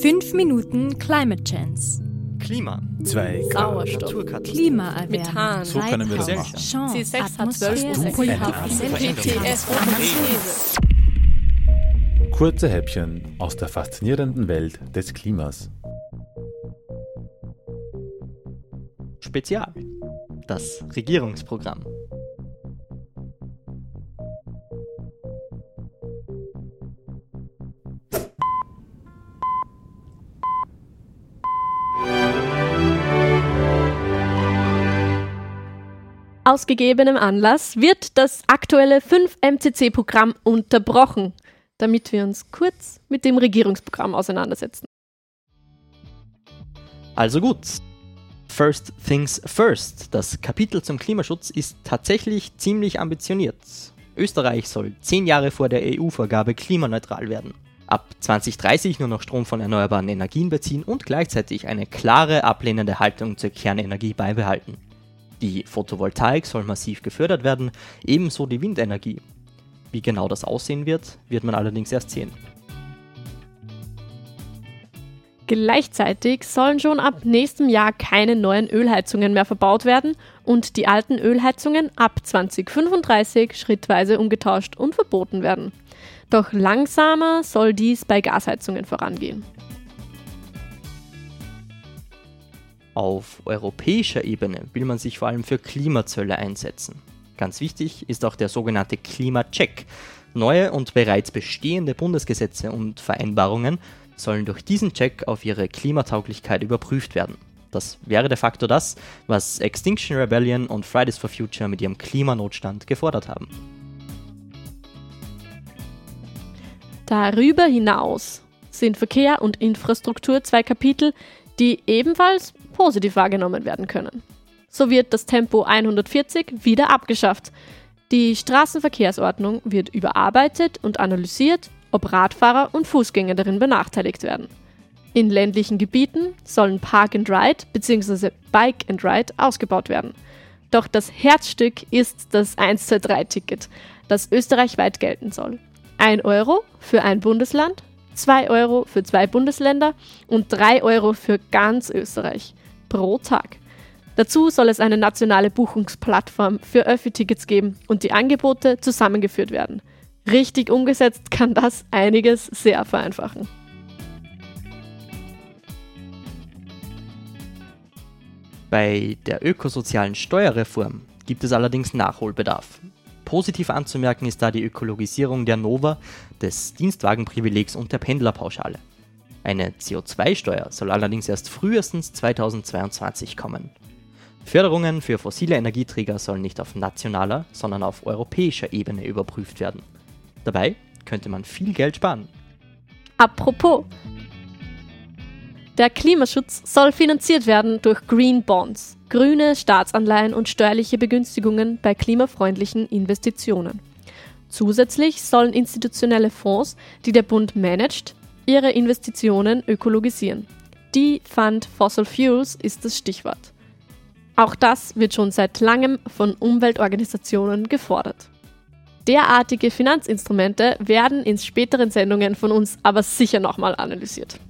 5 Minuten Climate Chance. Klima. 2 Sauerstoff. Naturkatastrophen. Klimaerwärmung. Methan. So können wir das machen. Chance. C6 hat Atmosphäre. 12 Pulver. GTS Kurze Häppchen aus der faszinierenden Welt des Klimas. Spezial. Das Regierungsprogramm. Aus gegebenem Anlass wird das aktuelle 5-MCC-Programm unterbrochen, damit wir uns kurz mit dem Regierungsprogramm auseinandersetzen. Also gut. First things first. Das Kapitel zum Klimaschutz ist tatsächlich ziemlich ambitioniert. Österreich soll zehn Jahre vor der EU-Vorgabe klimaneutral werden. Ab 2030 nur noch Strom von erneuerbaren Energien beziehen und gleichzeitig eine klare ablehnende Haltung zur Kernenergie beibehalten. Die Photovoltaik soll massiv gefördert werden, ebenso die Windenergie. Wie genau das aussehen wird, wird man allerdings erst sehen. Gleichzeitig sollen schon ab nächstem Jahr keine neuen Ölheizungen mehr verbaut werden und die alten Ölheizungen ab 2035 schrittweise umgetauscht und verboten werden. Doch langsamer soll dies bei Gasheizungen vorangehen. Auf europäischer Ebene will man sich vor allem für Klimazölle einsetzen. Ganz wichtig ist auch der sogenannte Klimacheck. Neue und bereits bestehende Bundesgesetze und Vereinbarungen sollen durch diesen Check auf ihre Klimatauglichkeit überprüft werden. Das wäre de facto das, was Extinction Rebellion und Fridays for Future mit ihrem Klimanotstand gefordert haben. Darüber hinaus sind Verkehr und Infrastruktur zwei Kapitel, die ebenfalls positiv wahrgenommen werden können. So wird das Tempo 140 wieder abgeschafft. Die Straßenverkehrsordnung wird überarbeitet und analysiert, ob Radfahrer und Fußgänger darin benachteiligt werden. In ländlichen Gebieten sollen Park and Ride bzw. Bike and Ride ausgebaut werden. Doch das Herzstück ist das 123-Ticket, das österreichweit gelten soll. 1 Euro für ein Bundesland, 2 Euro für zwei Bundesländer und 3 Euro für ganz Österreich pro Tag. Dazu soll es eine nationale Buchungsplattform für Öffi-Tickets geben und die Angebote zusammengeführt werden. Richtig umgesetzt kann das einiges sehr vereinfachen. Bei der ökosozialen Steuerreform gibt es allerdings Nachholbedarf. Positiv anzumerken ist da die Ökologisierung der Nova, des Dienstwagenprivilegs und der Pendlerpauschale. Eine CO2-Steuer soll allerdings erst frühestens 2022 kommen. Förderungen für fossile Energieträger sollen nicht auf nationaler, sondern auf europäischer Ebene überprüft werden. Dabei könnte man viel Geld sparen. Apropos, der Klimaschutz soll finanziert werden durch Green Bonds, grüne Staatsanleihen und steuerliche Begünstigungen bei klimafreundlichen Investitionen. Zusätzlich sollen institutionelle Fonds, die der Bund managt, ihre Investitionen ökologisieren. Die Fund Fossil Fuels ist das Stichwort. Auch das wird schon seit langem von Umweltorganisationen gefordert. Derartige Finanzinstrumente werden in späteren Sendungen von uns aber sicher nochmal analysiert.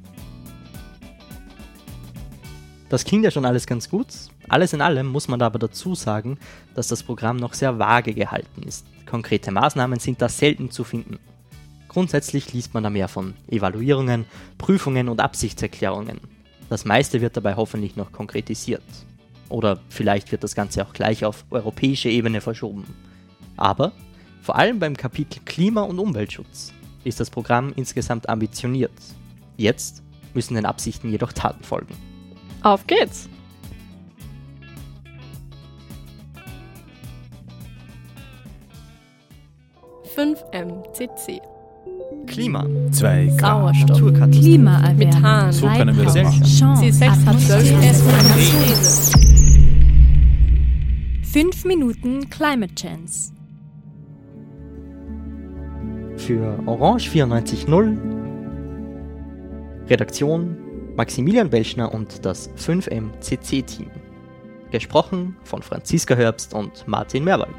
Das klingt ja schon alles ganz gut. Alles in allem muss man aber dazu sagen, dass das Programm noch sehr vage gehalten ist. Konkrete Maßnahmen sind da selten zu finden. Grundsätzlich liest man da mehr von Evaluierungen, Prüfungen und Absichtserklärungen. Das meiste wird dabei hoffentlich noch konkretisiert. Oder vielleicht wird das Ganze auch gleich auf europäische Ebene verschoben. Aber vor allem beim Kapitel Klima- und Umweltschutz ist das Programm insgesamt ambitioniert. Jetzt müssen den Absichten jedoch Taten folgen. Auf geht's! MCC Klima. 2 Sauerstoff. Klimaerwärmung. Methan. So können wir das machen. Chance. C6 hat 12 Atmosphäre. 5 Minuten Climate Chance. Für Orange 94.0 Redaktion Maximilian Belschner und das 5M CC-Team. Gesprochen von Franziska Herbst und Martin Merwald.